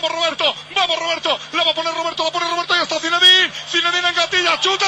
Vamos Roberto, vamos Roberto, la va a poner Roberto, la pone Roberto y está Zinedine, Zinedine en gatilla, chuta.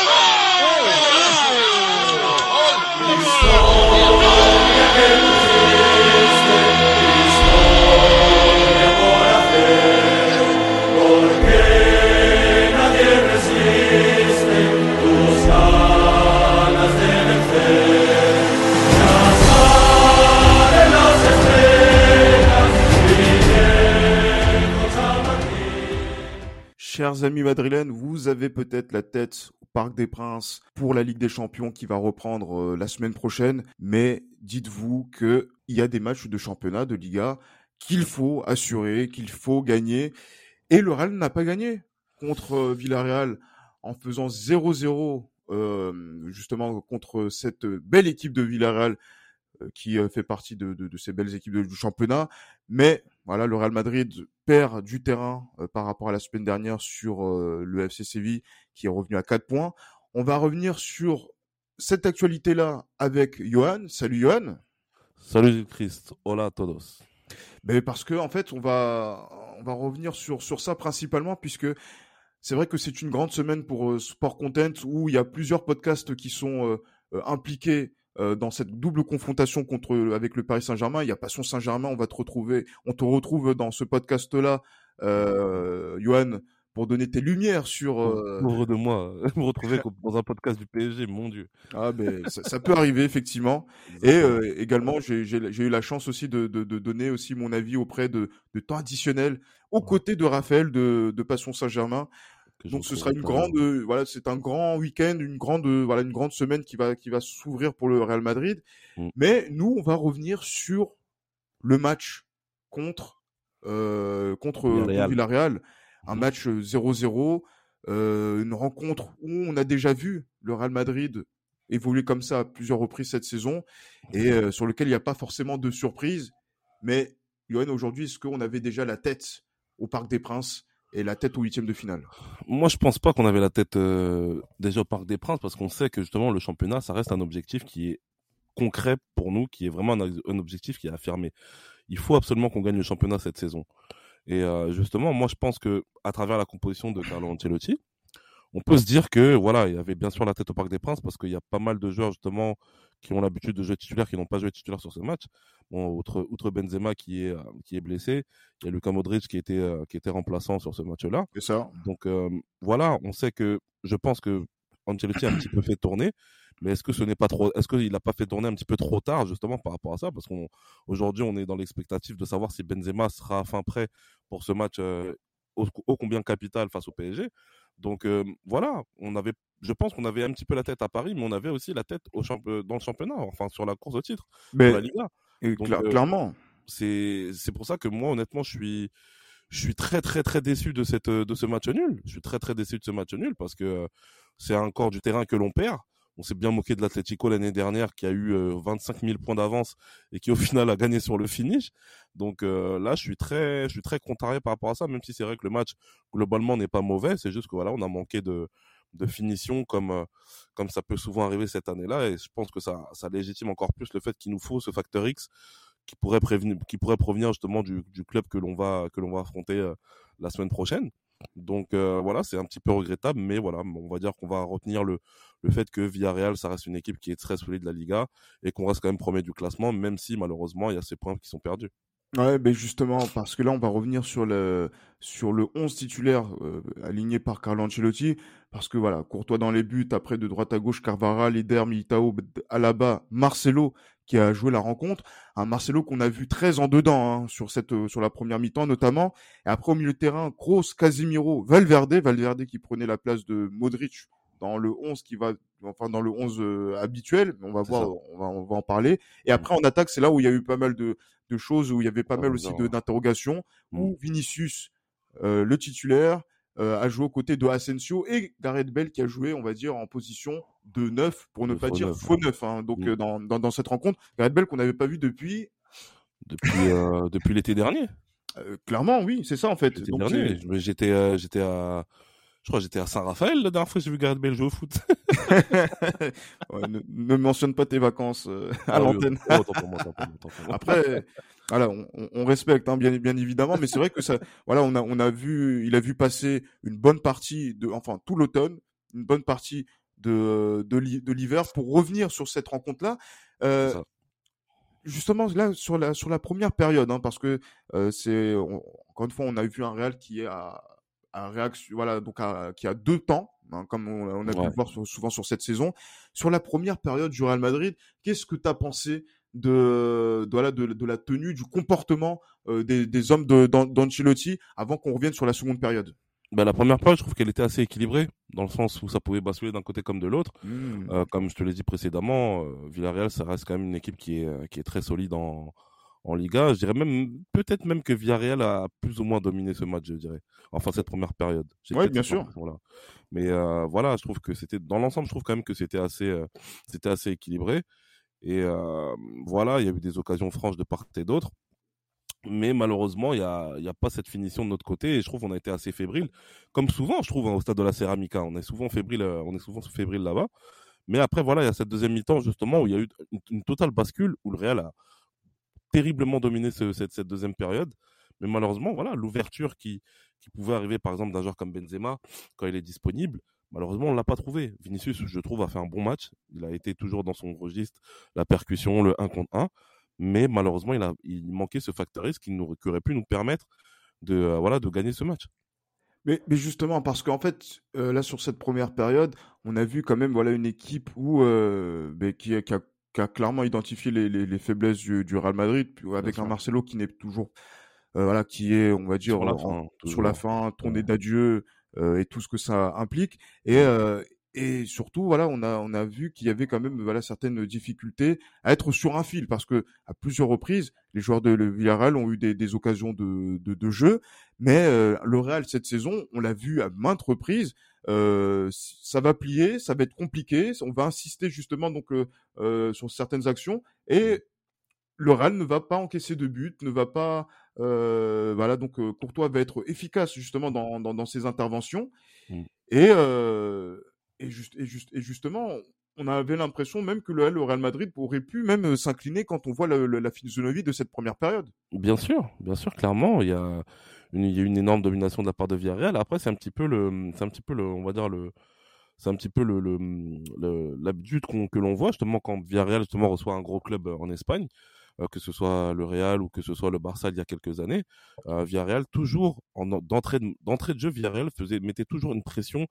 Chers amis madrilènes, vous avez peut-être la tête au Parc des Princes pour la Ligue des Champions qui va reprendre euh, la semaine prochaine, mais dites-vous qu'il y a des matchs de championnat, de Liga, qu'il faut assurer, qu'il faut gagner. Et le Real n'a pas gagné contre euh, Villarreal en faisant 0-0 euh, justement contre cette belle équipe de Villarreal qui fait partie de, ces belles équipes du championnat. Mais voilà, le Real Madrid perd du terrain par rapport à la semaine dernière sur le FC Séville qui est revenu à 4 points. On va revenir sur cette actualité-là avec Johan. Salut Johan. Salut Christ. Hola a todos. Ben parce que en fait, on va on va revenir sur sur ça principalement puisque c'est vrai que c'est une grande semaine pour Sport Content où il y a plusieurs podcasts qui sont impliqués euh, dans cette double confrontation contre avec le Paris Saint-Germain. Il y a Passion Saint-Germain. On va te retrouver, on te retrouve dans ce podcast-là, euh, Johan, pour donner tes lumières sur. Euh... de moi, me retrouver dans un podcast du PSG, mon Dieu. Ah ben ça, ça peut arriver effectivement. Et euh, également, j'ai eu la chance aussi de, de, de, donner aussi mon avis auprès de, de temps additionnel aux côtés de Raphaël de, de Passion Saint-Germain. Donc ce sera une grande, euh, voilà, c'est un grand week-end, une grande, euh, voilà, une grande semaine qui va, qui va s'ouvrir pour le Real Madrid. Mm. Mais nous, on va revenir sur le match contre, euh, contre Villarreal. Villarreal. Un mm. match 0-0, euh, une rencontre où on a déjà vu le Real Madrid évoluer comme ça à plusieurs reprises cette saison et euh, sur lequel il n'y a pas forcément de surprise. Mais Johan, aujourd'hui, est-ce qu'on avait déjà la tête au Parc des Princes? Et la tête au huitième de finale Moi, je pense pas qu'on avait la tête euh, déjà au Parc des Princes parce qu'on sait que justement le championnat, ça reste un objectif qui est concret pour nous, qui est vraiment un, objectif qui est affirmé. Il faut absolument qu'on gagne le championnat cette saison. Et euh, justement, moi, je pense que à travers la composition de Carlo Ancelotti, on peut se dire que voilà, il y avait bien sûr la tête au Parc des Princes parce qu'il y a pas mal de joueurs justement qui ont l'habitude de jouer titulaire, qui n'ont pas joué titulaire sur ce match. Bon, outre, outre Benzema qui est, qui est blessé, il y a Luka Modric qui était, qui était remplaçant sur ce match-là. C'est ça. Donc euh, voilà, on sait que je pense que Ancelotti a un petit peu fait tourner, mais est-ce que ce n'est pas trop, est-ce qu'il n'a pas fait tourner un petit peu trop tard justement par rapport à ça, parce qu'aujourd'hui on, on est dans l'expectative de savoir si Benzema sera fin prêt pour ce match euh, ô, ô combien capital face au PSG. Donc euh, voilà, on avait, je pense qu'on avait un petit peu la tête à Paris, mais on avait aussi la tête au champ dans le championnat, enfin sur la course au titre, mais, la Liga. Donc, cl euh, clairement. C'est c'est pour ça que moi honnêtement je suis je suis très très très déçu de cette de ce match nul. Je suis très très déçu de ce match nul parce que c'est encore du terrain que l'on perd. On s'est bien moqué de l'Atlético l'année dernière qui a eu 25 000 points d'avance et qui au final a gagné sur le finish. Donc euh, là, je suis très, je suis très contrarié par rapport à ça, même si c'est vrai que le match globalement n'est pas mauvais. C'est juste que voilà, on a manqué de, de finition comme comme ça peut souvent arriver cette année-là. Et je pense que ça, ça légitime encore plus le fait qu'il nous faut ce facteur X qui pourrait prévenir, qui pourrait provenir justement du, du club que l'on va que l'on va affronter la semaine prochaine. Donc euh, voilà, c'est un petit peu regrettable, mais voilà, on va dire qu'on va retenir le, le fait que Villarreal, ça reste une équipe qui est très solide de la Liga et qu'on reste quand même premier du classement, même si malheureusement il y a ces points qui sont perdus. Ouais, ben justement, parce que là, on va revenir sur le, sur le 11 titulaire euh, aligné par Carlo Ancelotti, parce que voilà, Courtois dans les buts, après de droite à gauche, Carvara, Lider, Militao, Alaba, Marcelo, qui a joué la rencontre. Un Marcelo qu'on a vu très en dedans hein, sur cette euh, sur la première mi-temps notamment. Et après au milieu de terrain, Kroos, Casimiro, Valverde, Valverde qui prenait la place de Modric dans le 11 qui va enfin dans le 11 euh, habituel, on va voir on va on va en parler. Et après en attaque, c'est là où il y a eu pas mal de de choses où il y avait pas mal aussi d'interrogations où Vinicius euh, le titulaire euh, a joué aux côtés de Asensio et Gareth Bell qui a joué, on va dire, en position de neuf, pour ne De pas faux dire faux ouais. neuf. Hein. Donc Mm. euh, dans, dans, dans cette rencontre, Gareth Bell qu'on n'avait pas vu depuis, Depuis euh, depuis l'été dernier. euh, clairement, oui, c'est ça en fait. L'été dernier, je- j'étais euh, à crois que j'étais à Saint-Raphaël la dernière fois que j'ai vu Gareth Bale jouer au foot. ouais, ne, ne, mentionne pas tes vacances euh, à ah, l'antenne. Après, voilà, on, on respecte hein, bien, bien évidemment, mais c'est vrai que ça, voilà, on a, on a vu, il a vu passer une bonne partie de, enfin tout l'automne, une bonne partie de, de l'hiver pour revenir sur cette rencontre-là. Euh, justement là sur la sur la première période, hein, parce que euh, c'est encore une fois on a vu un Real qui est à, à réaction, voilà donc à, qui a deux temps, hein, comme on, a pu le voir souvent sur cette saison. Sur la première période du Real Madrid, qu'est-ce que tu as pensé de, de, voilà, de, de, la tenue, du comportement euh, des, des hommes d'Ancelotti avant qu'on revienne sur la seconde période? Bah, la première page, je trouve qu'elle était assez équilibrée, dans le sens où ça pouvait basculer d'un côté comme de l'autre. Mmh. Euh, comme je te l'ai dit précédemment, euh, Villarreal, ça reste quand même une équipe qui est, euh, qui est très solide en, en Liga. Je dirais même, peut-être même que Villarreal a plus ou moins dominé ce match, je dirais. Enfin, cette première période. Oui, bien sûr. Voilà. Mais euh, voilà, je trouve que c'était, dans l'ensemble, je trouve quand même que c'était assez, c'était assez équilibré. Et voilà, il y a eu des occasions franches de part et d'autre. Mais malheureusement, il n'y a, a pas cette finition de notre côté. Et je trouve qu'on a été assez fébrile. Comme souvent, je trouve, hein, au stade de la Ceramica. On est souvent fébrile, euh, on est souvent fébrile là-bas. Mais après, voilà, il y a cette deuxième mi-temps, justement, où il y a eu une, totale bascule, où le Real a terriblement dominé ce, cette, deuxième période. Mais malheureusement, voilà, l'ouverture qui, pouvait arriver, par exemple, d'un joueur comme Benzema, quand il est disponible, malheureusement, on l'a pas trouvé. Vinicius, je trouve, a fait un bon match. Il a été toujours dans son registre, la percussion, le 1 contre 1 mais malheureusement, il, a, il manquait ce facteur risque qui, nous, aurait pu nous permettre de, euh, voilà, de gagner ce match. Mais, mais justement, parce qu'en fait, euh, là, sur cette première période, on a vu quand même voilà, une équipe où, euh, ben, qui, qui, a, qui, a, clairement identifié les, les, les faiblesses du, du, Real Madrid, avec un Marcelo qui n'est toujours, voilà, qui est, on va dire, sur la fin, sur la fin tourné d'adieu et tout ce que ça implique. Et, et surtout, voilà, on a, on a vu qu'il y avait quand même voilà, certaines difficultés à être sur un fil parce que à plusieurs reprises, les joueurs de Villarreal ont eu des, des occasions de, de, de jeu, mais euh, le Real cette saison, on l'a vu à maintes reprises, euh, ça va plier, ça va être compliqué, on va insister justement donc euh, euh sur certaines actions et le Real ne va pas encaisser de but, ne va pas, euh, voilà donc Courtois va être efficace justement dans, dans, dans ses interventions mmh. et euh, et, juste, et, juste, et justement, on avait l'impression même que le, Real Madrid aurait pu même euh, s'incliner quand on voit la, la, la physionomie de cette première période. Bien sûr, bien sûr, clairement, il y a une, il y a une énorme domination de la part de Villarreal. Après, c'est un petit peu le, c'est un petit peu le, on va dire le, c'est un petit peu le, le, le l'habitude que l'on voit justement quand Villarreal justement reçoit un gros club euh, en Espagne, euh, que ce soit le Real ou que ce soit le Barça il y a quelques années. Villarreal toujours en, d'entrée de, d'entrée de jeu, Villarreal mettait toujours une pression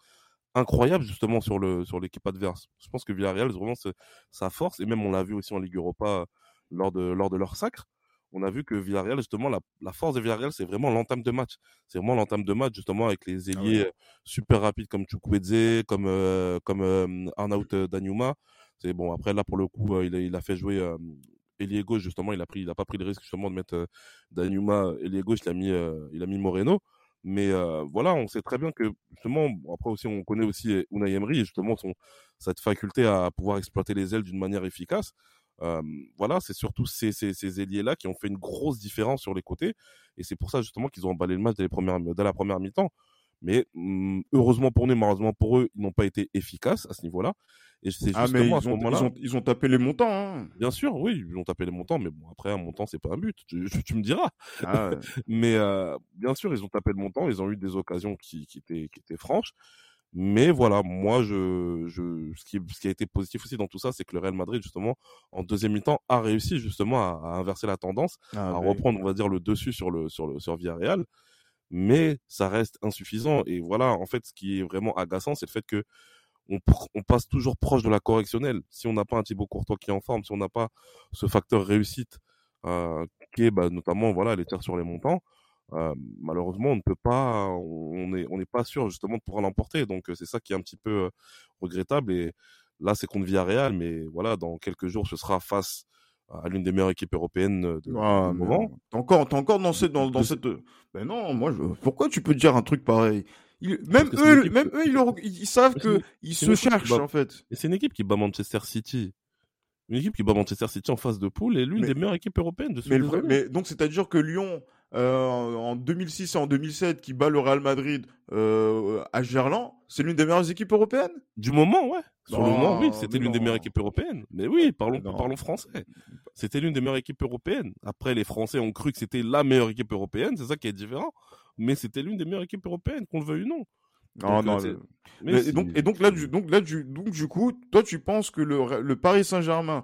incroyable justement sur le sur l'équipe adverse. Je pense que Villarreal vraiment sa force et même on l'a vu aussi en Ligue Europa lors de lors de leur sacre. On a vu que Villarreal justement la, la force de Villarreal c'est vraiment l'entame de match. C'est vraiment l'entame de match justement avec les ah ailiers super rapides comme Chukwueze, comme euh, comme euh, Arnaut Danjuma. C'est bon après là pour le coup euh, il, a, il a fait jouer euh, ailier gauche justement, il a pris il a pas pris le risque justement de mettre Danjuma ailier gauche, il a mis il a mis Moreno. Mais voilà, on sait très bien que justement, après aussi, on connaît aussi Unai Emery et justement son, cette faculté à pouvoir exploiter les ailes d'une manière efficace. Voilà, c'est surtout ces, ces, ces ailiers-là qui ont fait une grosse différence sur les côtés. Et c'est pour ça justement qu'ils ont emballé le match dès la première mi-temps. Mais mmh, heureusement pour nous, malheureusement pour eux, ils n'ont pas été efficaces à ce niveau-là. Et c'est ah, mais ils, ont, ils, ont, ils, ont, tapé les montants. Hein. Bien sûr, oui, ils ont tapé les montants, mais bon, après, un montant, c'est pas un but. Tu, tu me diras. Ah, ouais. mais euh, bien sûr, ils ont tapé le montant. Ils ont eu des occasions qui, qui, étaient, qui étaient franches. Mais voilà, moi, je, je, ce, qui, ce qui a été positif aussi dans tout ça, c'est que le Real Madrid, justement, en deuxième mi-temps, a réussi justement à, à inverser la tendance, ah, à reprendre, on va dire, le dessus sur le sur le sur Villarreal mais ça reste insuffisant. Et voilà, en fait, ce qui est vraiment agaçant, c'est le fait que on, on, passe toujours proche de la correctionnelle. Si on n'a pas un Thibaut Courtois qui est en forme, si on n'a pas ce facteur réussite euh, qui est bah, notamment voilà les tirs sur les montants, euh, malheureusement on ne peut pas, on est on n'est pas sûr justement de pouvoir l'emporter. Donc c'est ça qui est un petit peu euh, regrettable. Et là c'est contre Villarreal, mais voilà dans quelques jours ce sera face à l'une des meilleures équipes européennes de, ah, moment. T'es encore, encore dans cette, dans, dans cette. Ben non, moi, je... pourquoi tu peux dire un truc pareil? Ils... Même eux, équipe... même eux, ils, ils savent que ils se cherchent bat... en fait. Et c'est une équipe qui bat Manchester City. Une équipe qui bat Manchester City en phase de poule et l'une mais... des meilleures équipes européennes de ce mais, vrai, mais donc c'est à dire que Lyon euh, en 2006 et en 2007 qui bat le Real Madrid euh, à Gerland, c'est l'une des meilleures équipes européennes Du moment, ouais. Sur le moment, oui, c'était l'une des meilleures équipes européennes. Mais oui, parlons, Non. parlons français. C'était l'une des meilleures équipes européennes. Après, les Français ont cru que c'était la meilleure équipe européenne, c'est ça qui est différent. Mais c'était l'une des meilleures équipes européennes, qu'on le veuille ou non. Non, Donc, non. euh, Mais et, donc, et donc là, du, donc là, du, donc du coup, toi, tu penses que le, le Paris Saint-Germain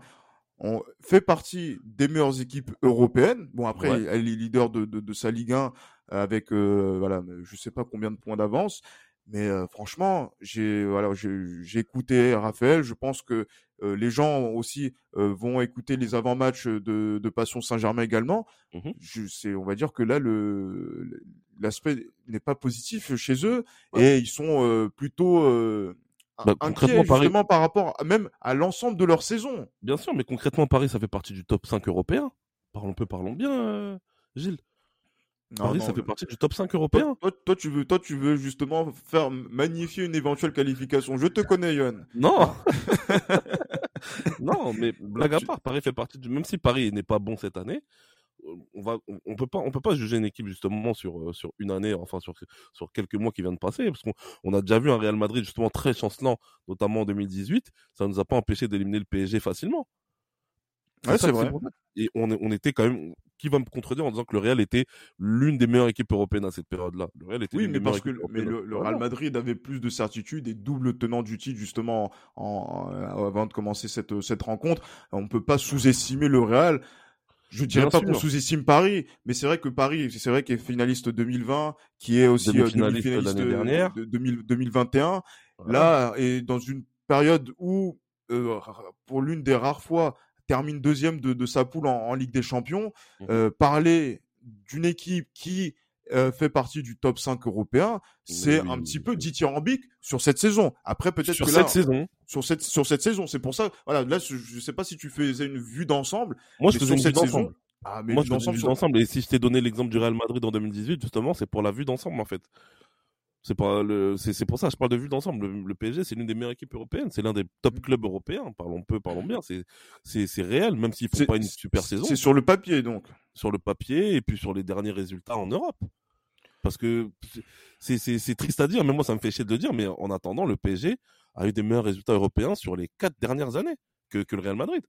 on fait partie des meilleures équipes européennes. Bon, après, Ouais. elle est leader de, de, de sa Ligue 1 avec, euh, voilà, je sais pas combien de points d'avance. Mais euh, franchement, j'ai voilà, j'ai écouté Raphaël. Je pense que euh, les gens aussi euh, vont écouter les avant-matchs de, de Passion Saint-Germain également. Mhm. Je sais, on va dire que là, le l'aspect n'est pas positif chez eux et ils sont euh, plutôt Bah, inquiets concrètement, Paris- justement par rapport à- même à l'ensemble de leur saison. Bien sûr, mais concrètement, Paris, ça fait partie du top 5 européen. Parlons peu, parlons bien, Gilles. Non, Paris, non, ça fait partie du top 5 européen. Toi, toi, toi, tu veux, toi, tu veux justement faire magnifier une éventuelle qualification. Je te connais, Yohan. Non Non, mais blague à part, Paris fait partie du. Même si Paris n'est pas bon cette année, on va, on, on peut pas, on peut pas juger une équipe justement sur euh, sur une année, enfin sur sur quelques mois qui viennent de passer, parce qu'on on a déjà vu un Real Madrid justement très chancelant, notamment en 2018. Ça nous a pas empêché d'éliminer le PSG facilement. Ouais, c'est vrai. Et on, on était quand même. Qui va me contredire en disant que le Real était l'une des meilleures équipes européennes à cette période-là Le Real était Oui, mais des parce que mais le. Real Madrid avait plus de certitude et double tenant du titre justement en, en- avant de commencer cette cette rencontre. On peut pas sous-estimer le Real. Je dirais Bien pas qu'on sous-estime Paris, mais c'est vrai que Paris, c'est vrai qu'il est finaliste 2020, qui est aussi euh, Demi-finaliste l'année de- dernière. de 2000 2021. Voilà. Là, et dans une période où, euh, pour l'une des rares fois, termine deuxième de, de sa poule en, en Ligue des Champions, Mhm. euh, parler d'une équipe qui euh, fait partie du top 5 européen, c'est oui, un oui, petit oui. peu dithyrambique sur cette saison. Après, peut-être sur que cette là, saison, sur cette sur cette saison, c'est pour ça. Voilà, là, je, je sais pas si tu faisais une vue d'ensemble. moi je mais faisais une vue d'ensemble. Ah, mais Moi, je faisais une d'ensemble vue sur- d'ensemble. Et si je t'ai donné l'exemple du Real Madrid en 2018, justement, c'est pour la vue d'ensemble, en fait. C'est pas le, c'est, c'est pour ça, je parle de vue d'ensemble. Le, le PSG, c'est l'une des meilleures équipes européennes. C'est l'un des Mm. top clubs européens. Parlons peu, parlons bien. C'est, c'est, c'est réel, même s'ils font C'est- pas une super saison C'est sur le papier, donc. sur le papier et puis sur les derniers résultats en Europe. Parce que c'est, c'est, c'est triste à dire, mais moi, ça me fait chier de le dire. Mais en attendant, le PSG a eu des meilleurs résultats européens sur les quatre dernières années que, que le Real Madrid.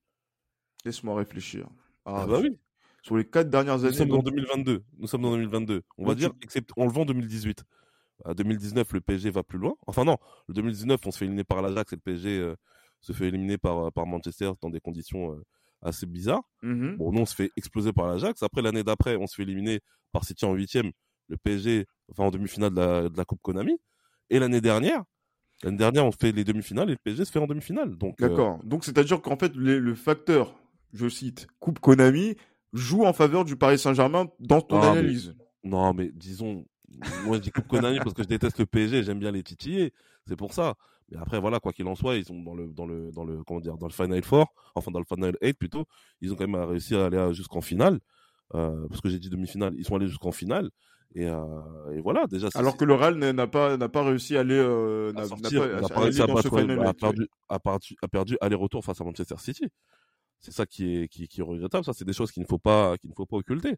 Laisse-moi réfléchir. Ah, bah oui. Sur les quatre dernières Nous années. sommes en donc- 2022. Nous sommes en 2022. On va dire, except, on le vend en 2018. À 2019, le PSG va plus loin. Enfin non, le 2019, on se fait éliminer par l'Ajax et le PSG euh, se fait éliminer par, par Manchester dans des conditions euh, assez bizarres. Mhm. Bon, nous, on se fait exploser par l'Ajax. Après, l'année d'après, on se fait éliminer par City en huitième. Le PSG va en demi-finale de la, de la Coupe Konami. Et l'année dernière, l'année dernière, on fait les demi-finales et le PSG se fait en demi-finale. Donc, euh, D'accord. Donc, c'est-à-dire qu'en fait, les- le facteur, je cite, Coupe Konami, joue en faveur du Paris Saint-Germain dans ton Ah, mais- analyse. Non, mais disons, moi je dis Coupe Konami parce que je déteste le PSG, j'aime bien les titiller, c'est pour ça. Mais après voilà, quoi qu'il en soit, ils sont dans le dans le dans le comment dire dans le Final Four, enfin dans le Final 8 plutôt, ils ont quand même réussi à aller jusqu'en finale. euh, parce que j'ai dit demi-finale, ils sont allés jusqu'en finale et, euh, et voilà déjà. Alors que le Real n'a pas, n'a pas réussi à aller, euh, à sortir, pas, n'a pas réussi à battre, Final a perdu, a perdu, a perdu aller-retour face à Manchester City. C'est ça qui est, qui, qui est regrettable. Ça, c'est des choses qu'il ne faut pas, qu'il ne faut pas occulter.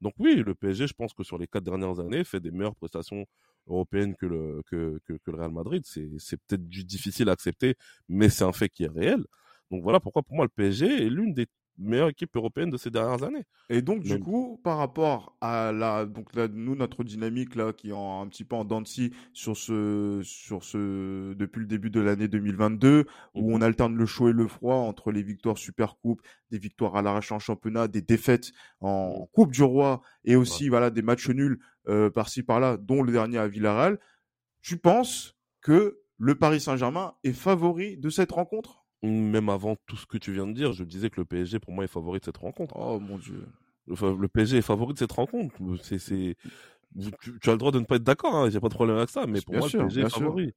Donc oui, le PSG, je pense que sur les quatre dernières années, fait des meilleures prestations européennes que le, que, que, le Real Madrid. C'est, peut-être difficile à accepter, mais c'est un fait qui est réel. Donc voilà pourquoi pour moi le PSG est l'une des meilleures équipes européennes de ces dernières années. Et donc, du coup, par rapport à la, donc là, nous, notre dynamique là, qui est en- un petit peu en dents de scie sur ce, sur ce, depuis le début de l'année 2022, où Mhm. on alterne le chaud et le froid entre les victoires Super Coupe, des victoires à l'arrache en championnat, des défaites en Coupe du Roi, et aussi, voilà, des matchs nuls, euh, par-ci par-là, dont le dernier à Villarreal. Tu penses que le Paris Saint-Germain est favori de cette rencontre? Même avant tout ce que tu viens de dire, je disais que le PSG pour moi est favori de cette rencontre. Oh, mon Dieu. Enfin, le PSG est favori de cette rencontre. C'est, c'est... Tu, tu as le droit de ne pas être d'accord, hein, j'ai pas de problème avec ça, mais pour Bien moi, sûr, le PSG bien est sûr. favori.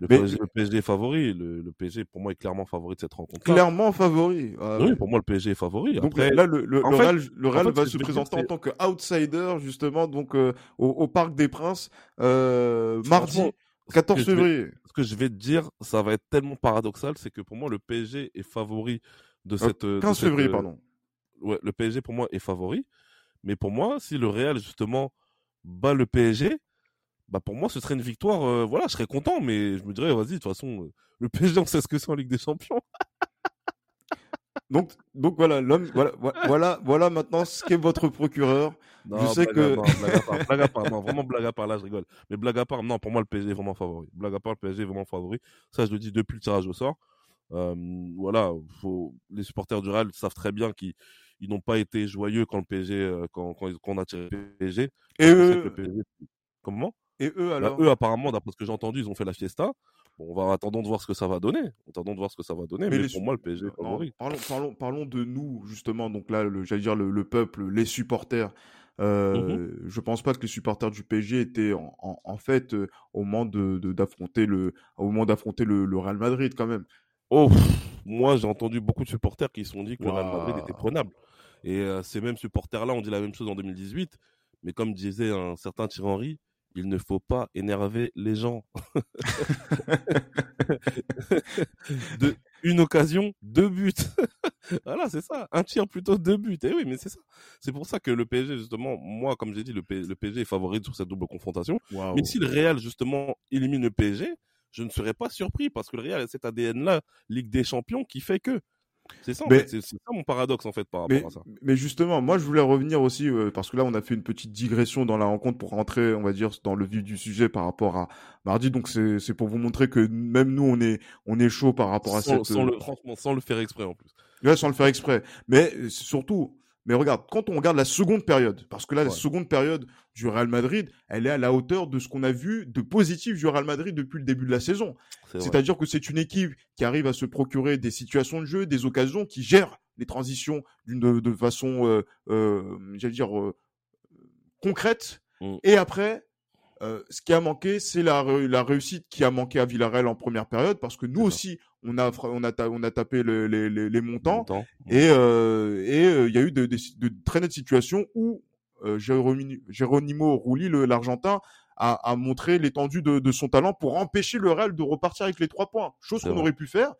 Le, Mais- PSG, le PSG est favori. Le, le PSG, pour moi, est clairement favori de cette rencontre. Clairement favori. Ah, Oui, ouais. pour moi, le PSG est favori. Donc Après, là, le, le, fait- Real, le Real fait, va se présenter en tant qu'outsider, justement, donc euh, au, au Parc des Princes, euh, mardi 14 ce que je vais- février. ce que je vais te dire, ça va être tellement paradoxal, c'est que pour moi, le PSG est favori de Euh, cette. de 15 cette, février, euh, pardon. Ouais, le PSG pour moi est favori. Mais pour moi, si le Real justement bat le PSG, bah pour moi ce serait une victoire. euh, voilà, je serais content, mais je me dirais vas-y de toute façon le PSG on sait ce que c'est en Ligue des Champions. Donc, donc voilà, l'homme, voilà, voilà, voilà maintenant ce qu'est votre procureur. Non, Je sais que- blague à part, blague à part, non, vraiment blague à part, là je rigole. Mais blague à part, non, pour moi le PSG est vraiment favori. Blague à part, le PSG est vraiment favori. Ça, je le dis depuis le tirage au sort. Euh, voilà, faut... les supporters du Real savent très bien qu'ils ils n'ont pas été joyeux quand le PSG, euh, quand, quand, on a tiré le PSG. Et eux, PSG Comment? Et eux Bah. Eux, apparemment, d'après ce que j'ai entendu, ils ont fait la fiesta. Bon, on va attendons de voir ce que ça va donner. Attendons de voir ce que ça va donner. Mais, les pour moi, le PSG est Non, favori. parlons, parlons, parlons de nous justement. Donc là, j'allais dire le, le peuple, les supporters. Euh, Mmh Je pense pas que les supporters du PSG étaient en, en- en fait euh, au moment de d'affronter le au moment d'affronter le, le Real Madrid quand même. Oh, moi, j'ai entendu beaucoup de supporters qui se sont dit que le Real Madrid était prenable. Et euh, ces mêmes supporters-là ont dit la même chose en 2018. Mais comme disait un certain Thierry Henry, il ne faut pas énerver les gens. de, une occasion, deux buts. voilà, c'est ça. Un tir plutôt, deux buts. Et oui, mais c'est ça. C'est pour ça que le PSG, justement, moi, comme j'ai dit, le, P- le PSG est favori sur cette double confrontation. Mais si le Real, justement, élimine le PSG, je ne serais pas surpris parce que le Real a cet ADN-là, Ligue des Champions, qui fait que. C'est ça, Mais-. C'est mon paradoxe, en fait, par rapport Mais, à ça. mais justement, moi, je voulais revenir aussi, euh, parce que là, on a fait une petite digression dans la rencontre pour rentrer, on va dire, dans le vif du sujet par rapport à mardi. Donc, c'est pour vous montrer que même nous, on est, on est chaud par rapport à Sans, cette... sans euh, le, franchement, sans le faire exprès, en plus. Ouais, sans le faire exprès. Mais euh, surtout, mais regarde, quand on regarde la seconde période, parce que là, la seconde période du Real Madrid, elle est à la hauteur de ce qu'on a vu de positif du Real Madrid depuis le début de la saison. C'est-à-dire que c'est une équipe qui arrive à se procurer des situations de jeu, des occasions, qui gère les transitions d'une de, façon, euh, euh, j'allais dire, euh, concrète. Mm. Et après, euh, ce qui a manqué, c'est la, la réussite qui a manqué à Villarreal en première période, parce que nous aussi, on a, on a, ta- on a tapé le- les, les, les montants. Et euh, et euh, il y a eu de, de, de très nettes situations où euh, Jérôme- Geronimo Rulli, l'Argentin, a, a montré l'étendue de, de son talent pour empêcher le Real de repartir avec les trois points, chose qu'on aurait pu faire.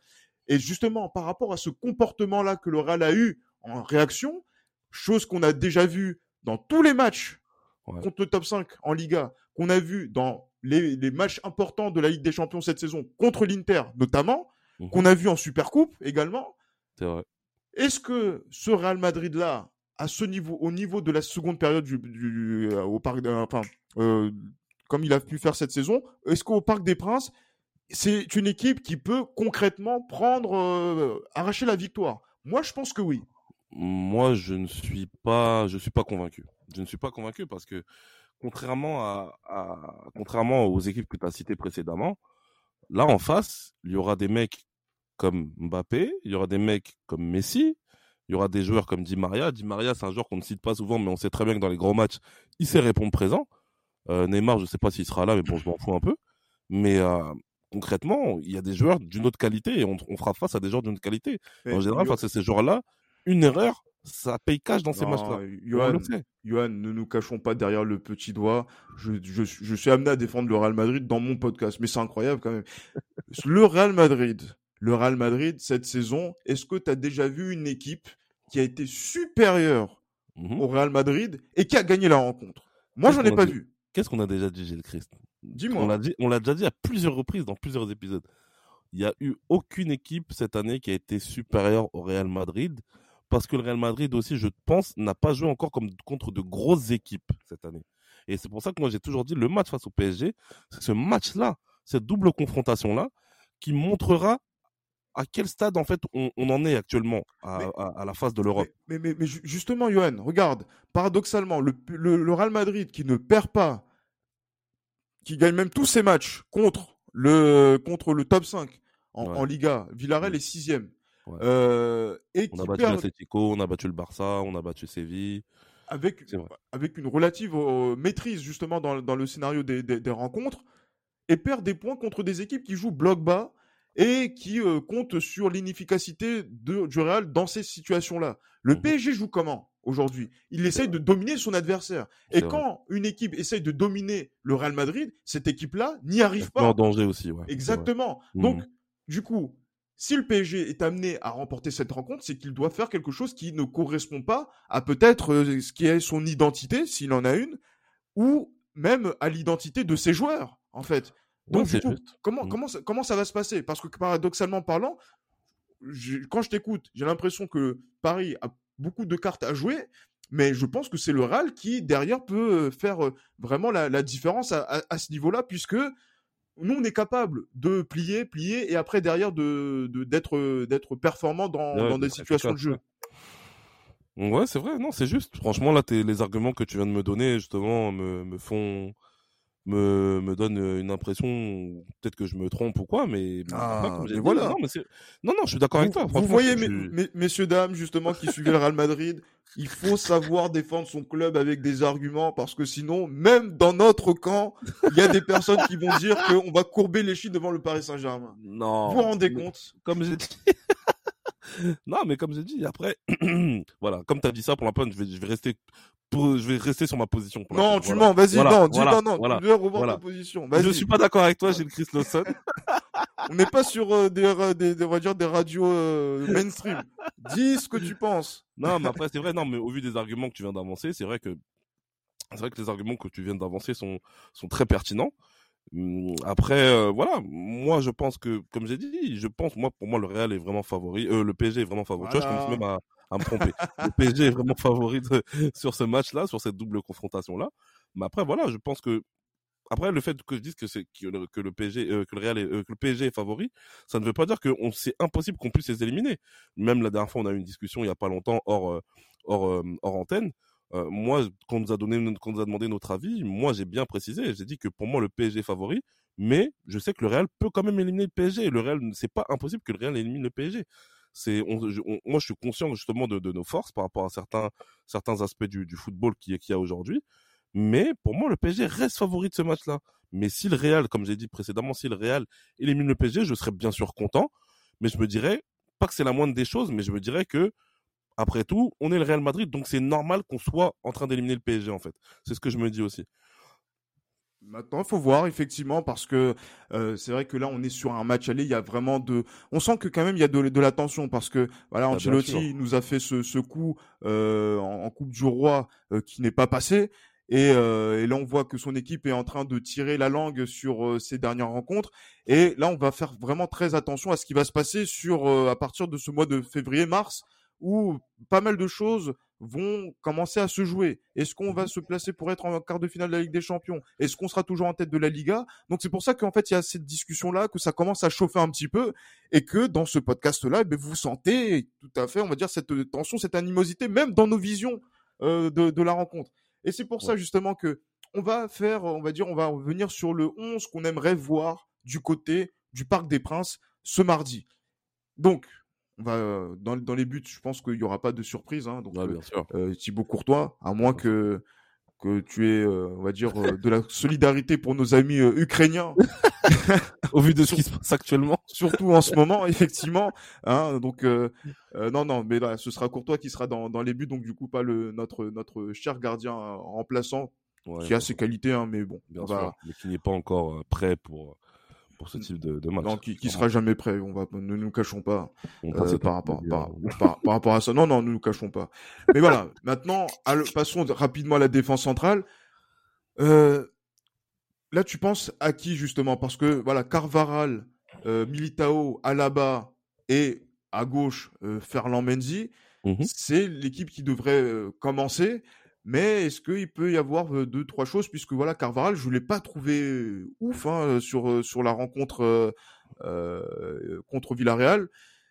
Et justement, par rapport à ce comportement-là que le Real a eu en réaction, chose qu'on a déjà vu dans tous les matchs Ouais. contre le top 5 en Liga, qu'on a vu dans les, les matchs importants de la Ligue des Champions cette saison, contre l'Inter notamment, Mhm. qu'on a vu en Supercoupe également, C'est vrai. est-ce que ce Real Madrid là, à ce niveau, au niveau de la seconde période du, du euh, au parc, euh, enfin, euh, comme il a pu faire cette saison, est-ce qu'au Parc des Princes, c'est une équipe qui peut concrètement prendre, euh, arracher la victoire? Moi, je pense que oui. Moi, je ne suis pas, je suis pas convaincu. Je ne suis pas convaincu parce que contrairement à, à- contrairement aux équipes que tu as citées précédemment, là en face, il y aura des mecs comme Mbappé, il y aura des mecs comme Messi, il y aura des joueurs comme Di Maria. Di Maria, c'est un joueur qu'on ne cite pas souvent, mais on sait très bien que dans les grands matchs, il sait répondre présent. Euh, Neymar, je sais pas s'il sera là, mais bon, je m'en fous un peu. Mais euh, concrètement, il y a des joueurs d'une autre qualité et on, on fera face à des joueurs d'une autre qualité. En général, face à ces joueurs-là, une erreur, ça paye cash dans ces matchs-là. Johan, ne nous cachons pas derrière le petit doigt. Je, je, je suis amené à défendre le Real Madrid dans mon podcast, mais c'est incroyable quand même. Le Real Madrid, le Real Madrid cette saison, est-ce que tu as déjà vu une équipe qui a été supérieure Mhm. au Real Madrid et qui a gagné la rencontre? Moi, j'en ai pas dit? vu. Qu'est-ce qu'on a déjà dit, Gilles Christ? Dis-moi. On l'a dit, on l'a déjà dit à plusieurs reprises dans plusieurs épisodes. Il n'y a eu aucune équipe cette année qui a été supérieure au Real Madrid parce que le Real Madrid aussi, je pense, n'a pas joué encore comme contre de grosses équipes cette année. Et c'est pour ça que moi j'ai toujours dit le match face au PSG, c'est ce match-là, cette double confrontation-là, qui montrera à quel stade en fait on, on en est actuellement à, Mais- à- à la phase de l'Europe. Mais, mais, mais, mais ju- justement, Johan, regarde, paradoxalement, le, le, le Real Madrid qui ne perd pas, qui gagne même tous ses matchs contre le, contre le top 5 en, Ouais. en Liga, Villarreal Mm. est sixième. Ouais. Euh, et On a battu perd l'Atlético, on a battu le Barça, on a battu Séville. avec, une relative euh, maîtrise justement dans, dans le scénario des, des, des rencontres et perd des points contre des équipes qui jouent bloc bas et qui euh, comptent sur l'inefficacité du Real dans ces situations-là. Le Mhm. PSG joue comment aujourd'hui? Il essaye de dominer son adversaire. Et vrai. quand une équipe essaye de dominer le Real Madrid, cette équipe-là n'y arrive met en pas. danger aussi, ouais. Exactement. Mhm. Donc, du coup, si le PSG est amené à remporter cette rencontre, c'est qu'il doit faire quelque chose qui ne correspond pas à peut-être euh, ce qui est son identité, s'il en a une, ou même à l'identité de ses joueurs, en fait. Donc, du coup, comment, mmh. comment, ça, comment ça va se passer? Parce que paradoxalement parlant, quand je t'écoute, j'ai l'impression que Paris a beaucoup de cartes à jouer, mais je pense que c'est le Real qui, derrière, peut euh, faire euh, vraiment la, différence à, ce niveau-là, puisque nous, on est capable de plier, plier, et après, derrière, de, d'être, d'être performant dans, des situations de jeu. Ouais, c'est vrai, non, c'est juste. Franchement, là, les arguments que tu viens de me donner, justement, me, me font me, me donne une impression, peut-être que je me trompe ou quoi, mais, ah, voilà. Non, non, non, je suis d'accord avec toi. Vous voyez, messieurs, dames, justement, qui suivaient le Real Madrid, il faut savoir défendre son club avec des arguments parce que sinon, même dans notre camp, il y a des personnes qui vont dire qu'on va courber les chiens devant le Paris Saint-Germain. Non. Vous vous rendez compte? Comme j'ai dit. non, mais comme j'ai dit, après, voilà, comme tu as dit ça pour la peine, je vais, je vais rester je vais rester sur ma position. non, tu mens, vas-y, non, dis non, non, je vais revoir ta position. Je suis pas d'accord avec toi, Gilles Chris Lawson. on n'est pas sur euh, des, des, on va dire des radios euh, mainstream. Dis ce que tu penses. Non, mais après c'est vrai, non, mais au vu des arguments que tu viens d'avancer, c'est vrai que c'est vrai que les arguments que tu viens d'avancer sont sont très pertinents. Hum, après, euh, voilà, moi je pense que, comme j'ai dit, je pense, moi pour moi le Real est vraiment favori, euh, le PSG est vraiment favori. Tu vois, je commence même à, à me tromper. le PSG est vraiment favori sur ce match-là, sur cette double confrontation-là. Mais après, voilà, je pense que après le fait que je dise que c'est que, le, que le PSG euh, que le Real est, euh, que le PSG est favori, ça ne veut pas dire que c'est impossible qu'on puisse les éliminer. Même la dernière fois, on a eu une discussion il y a pas longtemps hors euh, hors hors antenne. Moi, quand on nous a donné, quand on nous a demandé notre avis, moi j'ai bien précisé, j'ai dit que pour moi le PSG est favori, mais je sais que le Real peut quand même éliminer le PSG. Le Real, c'est pas impossible que le Real élimine le PSG c'est moi je suis conscient justement de, de, nos forces par rapport à certains certains aspects du, du football qui qu'il y a aujourd'hui. Mais pour moi le PSG reste favori de ce match là mais si le Real comme j'ai dit précédemment si le Real élimine le PSG je serais bien sûr content. Mais je me dirais pas que c'est la moindre des choses mais je me dirais que après tout on est le Real Madrid donc c'est normal qu'on soit en train d'éliminer le PSG en fait c'est ce que je me dis aussi Maintenant, il faut voir effectivement parce que euh, c'est vrai que là, on est sur un match aller. Il y a vraiment de, on sent que quand même il y a de, de la tension parce que voilà, ah, Ancelotti nous a fait ce, ce coup euh, en, Coupe du Roi euh, qui n'est pas passé. Et, euh, et, là, on voit que son équipe est en train de tirer la langue sur euh, ces dernières rencontres. Et là, on va faire vraiment très attention à ce qui va se passer sur à partir de ce mois de février-mars, où pas mal de choses vont commencer à se jouer. Est-ce qu'on va mmh se placer pour être en quart de finale de la Ligue des Champions? Est-ce qu'on sera toujours en tête de la Liga? Donc c'est pour ça qu'en fait il y a cette discussion là, que ça commence à chauffer un petit peu et que dans ce podcast là, eh ben, vous sentez tout à fait, on va dire cette tension, cette animosité, même dans nos visions euh, de, de, la rencontre. Et c'est pour ça justement que on va faire, on va dire, on va revenir sur le 11 qu'on aimerait voir du côté du Parc des Princes ce mardi. Donc, on va euh, dans, dans, les buts, je pense qu'il n'y aura pas de surprise. Hein, donc, bien euh, sûr. Euh, Thibaut Courtois, à moins que que tu aies, on va dire, de la solidarité pour nos amis ukrainiens. Au vu de ce qui se passe actuellement. Surtout en ce moment, effectivement. Hein, donc, non, non, mais là, ce sera Courtois qui sera dans, dans les buts. Donc, du coup, pas le, notre, notre cher gardien remplaçant, qui a ses qualités, hein, mais bon. Bien sûr, mais qui n'est pas encore prêt pour pour ce type de, de match. Non, qui, qui sera jamais prêt. On va, ne nous cachons pas euh, par rapport par, par, par, rapport à ça. Non, non, ne nous cachons pas. Mais voilà. Maintenant, passons rapidement à la défense centrale. Euh, là, tu penses à qui justement? Parce que voilà, Carvaral, euh, Militao, Alaba et à gauche euh, Ferland Menzi, mmh c'est l'équipe qui devrait euh, commencer. Mais est-ce qu'il peut y avoir deux, trois choses? Puisque voilà, Carvaral, je l'ai pas trouvé ouf hein, sur sur la rencontre euh, contre Villarreal.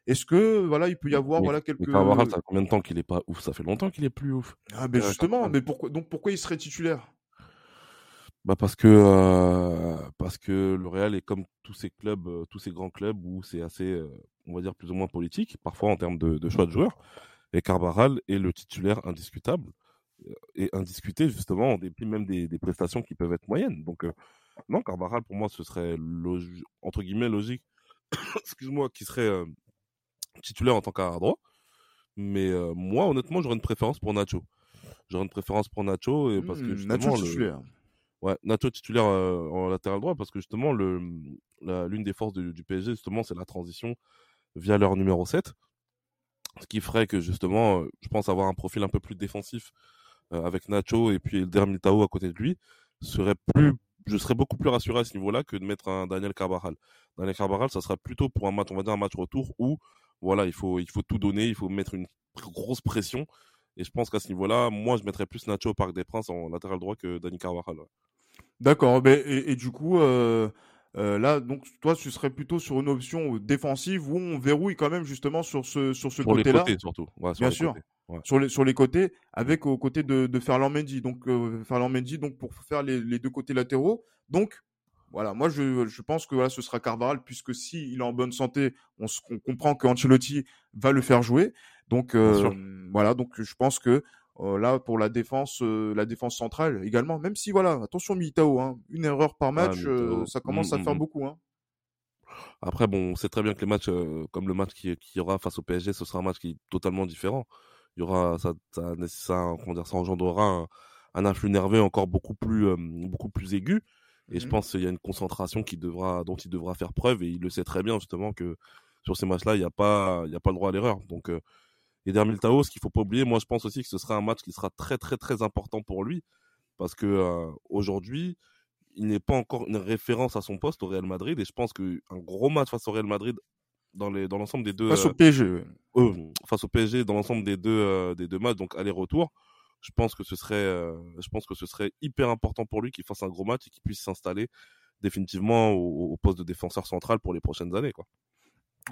Est-ce que voilà, il peut y avoir voilà quelques. Carvaral, ça fait combien de temps qu'il est pas ouf? Ça fait longtemps qu'il est plus ouf. Ah ben justement, mais pourquoi donc pourquoi il serait titulaire? Bah parce que euh, parce que le Real est comme tous ces clubs, tous ces grands clubs où c'est assez, on va dire plus ou moins politique, parfois en termes de, de choix de joueurs. Et Carvaral est le titulaire indiscutable et indiscuté justement en dépit même des, des, prestations qui peuvent être moyennes. Donc euh, non, Carvajal pour moi ce serait entre guillemets logique, excuse-moi, qui serait euh, titulaire en tant qu'arrière droit. Mais euh, moi honnêtement j'aurais une préférence pour Nacho. J'aurais une préférence pour Nacho et parce que mmh, justement Nacho titulaire. Ouais, Nacho titulaire en latéral droit parce que justement le l'une des forces du PSG justement c'est la transition via leur numéro 7. Ce qui ferait que justement, je pense avoir un profil un peu plus défensif avec Nacho et puis Elder Militao à côté de lui serait plus je serais beaucoup plus rassuré à ce niveau-là que de mettre un Daniel Carvajal. Daniel Carvajal, ça sera plutôt pour un match, on va dire un match retour où voilà, il faut il faut tout donner, il faut mettre une grosse pression. Et je pense qu'à ce niveau-là, moi, je mettrais plus Nacho au Parc des Princes en latéral droit que Dani Carvajal. D'accord. Mais et, du coup, euh, euh, là, donc toi, tu serais plutôt sur une option défensive où on verrouille quand même justement sur ce sur ce côté-là. Sur les côtés surtout. Bien sûr. Sur les sur les côtés, avec aux côtés de, de Ferland Mendy. Donc euh, Ferland Mendy, donc pour faire les, les deux côtés latéraux. Donc voilà, moi je, je pense que voilà, ce sera Carvaral puisque si il est en bonne santé, on, on comprend que Ancelotti va le faire jouer. Donc euh, voilà, donc je pense que euh, là pour la défense, la défense centrale également. Même si voilà, attention Militao, hein, une erreur par match, ça commence à mmh, faire mmh, mmh. beaucoup. Hein. Après bon, on sait très bien que les matchs comme le match qui, qui y aura face au PSG, ce sera un match qui est totalement différent. Il y aura ça, ça, ça, comment dire, ça engendrera un, un influx nerveux encore beaucoup plus beaucoup plus aigu. Et je pense qu'il y a une concentration qui devra, dont il devra faire preuve et il le sait très bien justement que sur ces matchs-là, il n'y a pas, il y a pas le droit à l'erreur. Donc, et dermil Taos, ce qu'il faut pas oublier, moi je pense aussi que ce sera un match qui sera très très très important pour lui parce que euh, aujourd'hui, il n'est pas encore une référence à son poste au Real Madrid et je pense qu'un gros match face au Real Madrid dans les dans l'ensemble des deux face au PSG euh, face au PSG dans l'ensemble des deux euh, des deux matchs donc aller-retour je pense que ce serait je pense que ce serait hyper important pour lui qu'il fasse un gros match et qu'il puisse s'installer définitivement au, au, poste de défenseur central pour les prochaines années quoi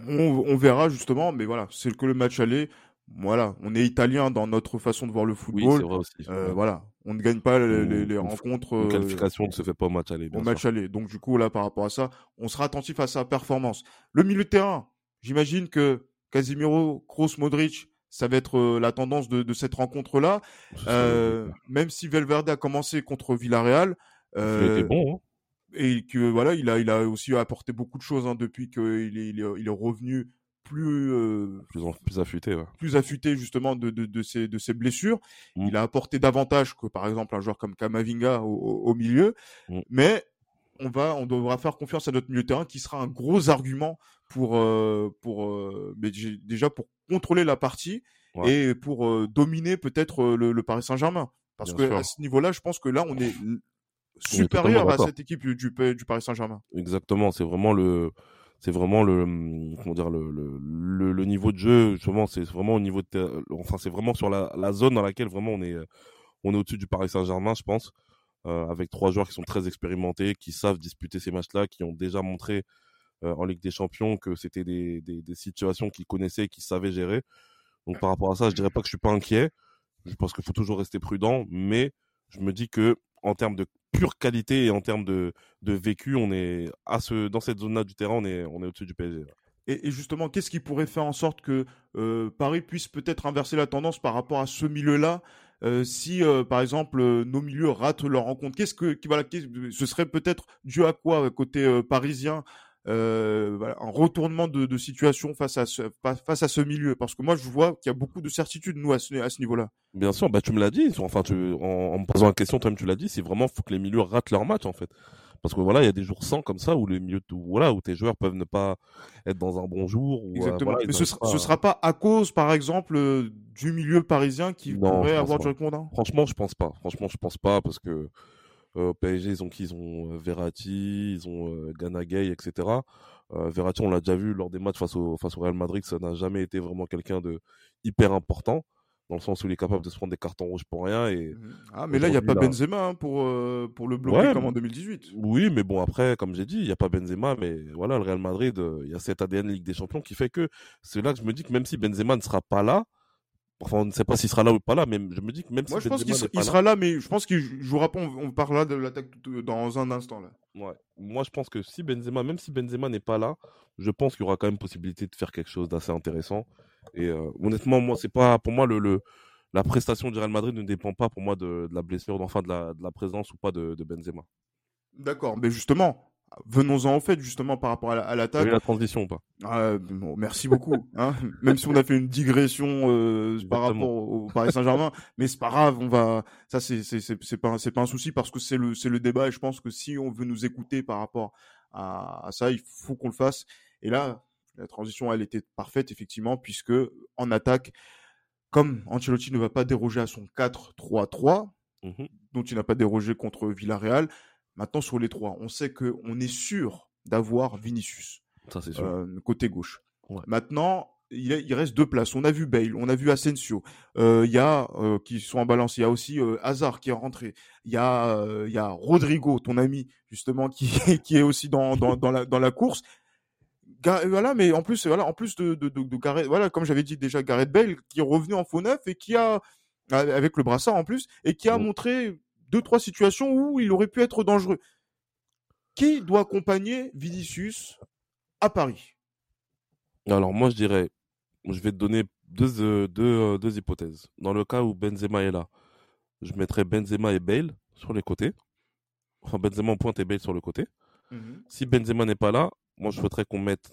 on, on verra justement mais voilà c'est que le match aller voilà, on est italien dans notre façon de voir le football. Oui, aussi. Euh, voilà, on ne gagne pas les, les, rencontres. La qualification ne se fait pas au match aller. Au match aller. Donc du coup là, par rapport à ça, on sera attentif à sa performance. Le milieu de terrain, j'imagine que Casimiro, Kroos, Modric, ça va être euh, la tendance de, de cette rencontre-là. Euh, même si Valverde a commencé contre Villarreal. Euh, bon. Hein. Et que voilà, il a, il a aussi apporté beaucoup de choses hein, depuis qu'il est, il est, il est revenu plus euh, plus, plus affûté ouais. plus affûté justement de de, de ses de ses blessures mmh. il a apporté davantage que par exemple un joueur comme Kamavinga au, au milieu mmh. mais on va on devra faire confiance à notre milieu de terrain qui sera un gros argument pour euh, pour euh, mais déjà pour contrôler la partie ouais. et pour euh, dominer peut-être le, le, Paris Saint-Germain parce Bien que sûr. à ce niveau-là je pense que là on est supérieur à cette équipe du, du, Paris Saint-Germain exactement c'est vraiment le c'est vraiment le hum, comment dire le, le, le, niveau de jeu justement c'est vraiment au niveau de enfin c'est vraiment sur la, la, zone dans laquelle vraiment on est on est au-dessus du Paris Saint-Germain je pense euh, avec trois joueurs qui sont très expérimentés qui savent disputer ces matchs-là qui ont déjà montré en Ligue des Champions que c'était des, des, situations qu'ils connaissaient qu'ils savaient gérer. Donc par rapport à ça je dirais pas que je suis pas inquiet. Je pense qu'il faut toujours rester prudent mais je me dis que en termes de pure qualité et en termes de, de vécu, on est à ce, dans cette zone-là du terrain, on est, on est au-dessus du PSG. Et, justement, qu'est-ce qui pourrait faire en sorte que euh, Paris puisse peut-être inverser la tendance par rapport à ce milieu-là euh, si euh, par exemple euh, nos milieux ratent leur rencontre? Qu'est-ce que voilà, ce serait peut-être dû à quoi côté euh, parisien euh, voilà, un retournement de, de, situation face à ce, face à ce milieu parce que moi je vois qu'il y a beaucoup de certitudes nous à ce, à ce niveau-là. Bien sûr, bah tu me l'as dit, enfin tu, en, en, me posant la question toi-même tu l'as dit, c'est vraiment faut que les milieux ratent leur match en fait. Parce que voilà, il y a des jours sans comme ça où les milieux où, voilà où tes joueurs peuvent ne pas être dans un bon jour. Ou, Exactement. Euh, voilà, Mais ce, sera, pas... ce sera pas à cause, par exemple, euh, du milieu parisien qui non, pourrait avoir du. Franchement, je pense pas. Franchement, je pense pas parce que euh, au PSG, ils ont qui? Ils ont euh, Verratti, ils ont euh, Gana Gay, etc. Euh, Verratti, on l'a déjà vu lors des matchs face au, face au Real Madrid, ça n'a jamais été vraiment quelqu'un de hyper important dans le sens où il est capable de se prendre des cartons rouges pour rien. Et mmh. ah, mais là, il n'y a pas là... Benzema hein, pour, euh, pour le bloquer ouais, comme en 2018. Oui, mais bon, après, comme j'ai dit, il n'y a pas Benzema, mais voilà, le Real Madrid, il y a cet ADN Ligue des Champions qui fait que c'est là que je me dis que même si Benzema ne sera pas là, Enfin, on ne sait pas s'il sera là ou pas là, mais je me dis que même Moi, si je pense qu'il sera là, mais je pense qu'il jouera pas. On, on parlera de l'attaque dans un instant là. Ouais. Moi, je pense que si Benzema, même si Benzema n'est pas là, je pense qu'il y aura quand même possibilité de faire quelque chose d'assez intéressant. Et euh, honnêtement, moi, c'est pas pour moi le, le la prestation du Real Madrid ne dépend pas pour moi de, de la blessure, enfin de la, de la présence ou pas de, de Benzema. D'accord, mais justement, venons-en en fait justement par rapport à l'attaque. La, la transition ou pas bon, Merci beaucoup. hein Même si on a fait une digression euh, par rapport au, Paris Saint-Germain, mais c'est pas grave. On va, ça c'est c'est c'est pas c'est pas un souci parce que c'est le c'est le débat et je pense que si on veut nous écouter par rapport à, à ça, il faut qu'on le fasse. Et là, La transition, elle était parfaite, effectivement, puisque en attaque, comme Ancelotti ne va pas déroger à son 4-3-3, Mhm. dont il n'a pas dérogé contre Villarreal, maintenant sur les trois, on sait qu'on est sûr d'avoir Vinicius Ça, c'est sûr. euh, côté gauche. Ouais. Maintenant, il, reste deux places. On a vu Bale, on a vu Asensio. Euh, Il y a euh, qui sont en balance. Il y a aussi Hazard qui est rentré. Il y a il y a Rodrigo, ton ami justement, qui qui est aussi dans dans, dans la dans la course. Voilà, mais en plus voilà, en plus de de, de, de Gareth- voilà, comme j'avais dit déjà, Gareth Bale qui est revenu en faux neuf et qui a avec le brassard en plus et qui a montré deux trois situations où il aurait pu être dangereux. Qui doit accompagner Vinicius à Paris? Alors moi je dirais, je vais te donner deux, euh, deux, euh, deux hypothèses. Dans le cas où Benzema est là, je mettrais Benzema et Bale sur les côtés. Enfin Benzema en pointe et Bale sur le côté. Si Benzema n'est pas là, moi je souhaiterais qu'on mette